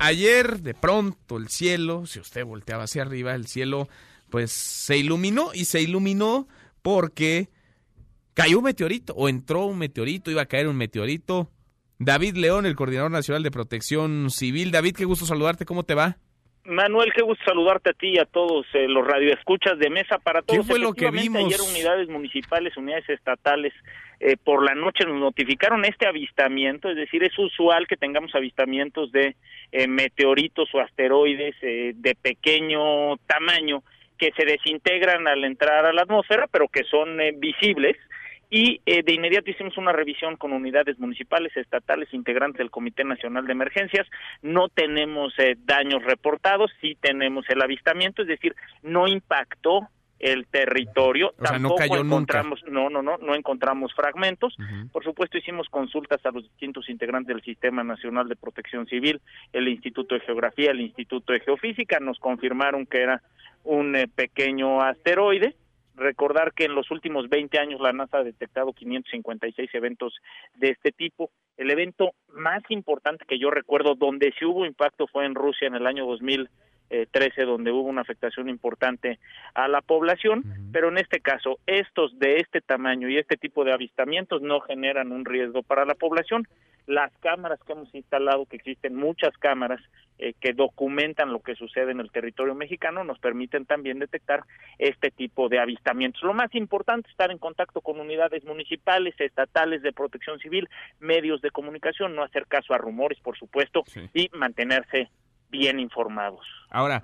Ayer, de pronto, el cielo, si usted volteaba hacia arriba, el cielo, pues se iluminó y se iluminó porque cayó un meteorito o entró un meteorito, iba a caer un meteorito. David León, el coordinador nacional de protección civil. David, qué gusto saludarte, ¿cómo te va? Manuel, qué gusto saludarte a ti y a todos eh, los radioescuchas de Mesa para todos. ¿Qué fue lo que vimos? Ayer unidades municipales, unidades estatales, eh, por la noche nos notificaron este avistamiento, es decir, es usual que tengamos avistamientos de eh, meteoritos o asteroides de pequeño tamaño que se desintegran al entrar a la atmósfera, pero que son visibles y eh, de inmediato hicimos una revisión con unidades municipales, estatales, integrantes del Comité Nacional de Emergencias. No tenemos eh, daños reportados, sí tenemos el avistamiento, es decir, no impactó el territorio. O Tampoco no cayó encontramos, no, no, no, no encontramos fragmentos. Por supuesto, hicimos consultas a los distintos integrantes del Sistema Nacional de Protección Civil, el Instituto de Geografía, el Instituto de Geofísica, nos confirmaron que era un eh, pequeño asteroide Recordar que en los últimos 20 años la NASA ha detectado 556 eventos de este tipo. El evento más importante que yo recuerdo donde sí hubo impacto fue en Rusia en el año 2013, donde hubo una afectación importante a la población, pero en este caso estos de este tamaño y este tipo de avistamientos no generan un riesgo para la población las cámaras que hemos instalado, que existen muchas cámaras eh, que documentan lo que sucede en el territorio mexicano, nos permiten también detectar este tipo de avistamientos. Lo más importante es estar en contacto con unidades municipales, estatales de protección civil, medios de comunicación, no hacer caso a rumores, por supuesto, y mantenerse bien informados. Ahora,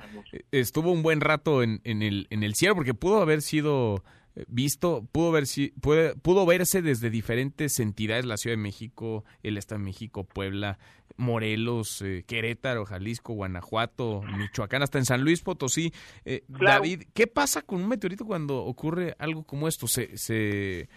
estuvo un buen rato en, en, el, en el cielo porque pudo haber sido visto, pudo, ver, si, puede, pudo verse desde diferentes entidades, la Ciudad de México, el Estado de México, Puebla, Morelos, eh, Querétaro, Jalisco, Guanajuato, Michoacán, hasta en San Luis Potosí. Eh, David, ¿qué pasa con un meteorito cuando ocurre algo como esto? ¿Se, se,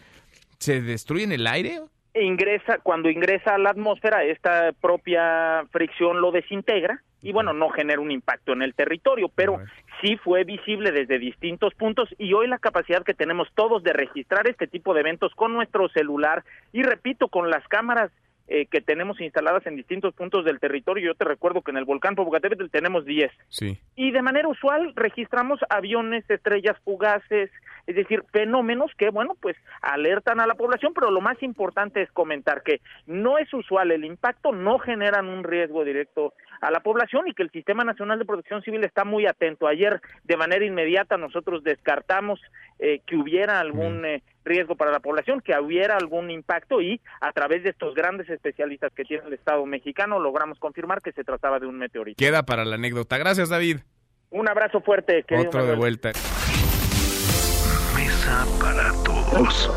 se destruye en el aire? Ingresa, cuando ingresa a la atmósfera, esta propia fricción lo desintegra y bueno, no genera un impacto en el territorio, pero sí fue visible desde distintos puntos y hoy la capacidad que tenemos todos de registrar este tipo de eventos con nuestro celular y repito, con las cámaras eh, que tenemos instaladas en distintos puntos del territorio. Yo te recuerdo que en el volcán Popocatépetl tenemos 10. Sí. Y de manera usual registramos aviones, estrellas fugaces, es decir, fenómenos que, bueno, pues alertan a la población, pero lo más importante es comentar que no es usual el impacto, no generan un riesgo directo a la población y que el Sistema Nacional de Protección Civil está muy atento. Ayer, de manera inmediata, nosotros descartamos eh, que hubiera algún eh, riesgo para la población, que hubiera algún impacto y a través de estos grandes especialistas que tiene el Estado mexicano logramos confirmar que se trataba de un meteorito. Queda para la anécdota. Gracias, David. Un abrazo fuerte. Otro de vuelta. Para todos.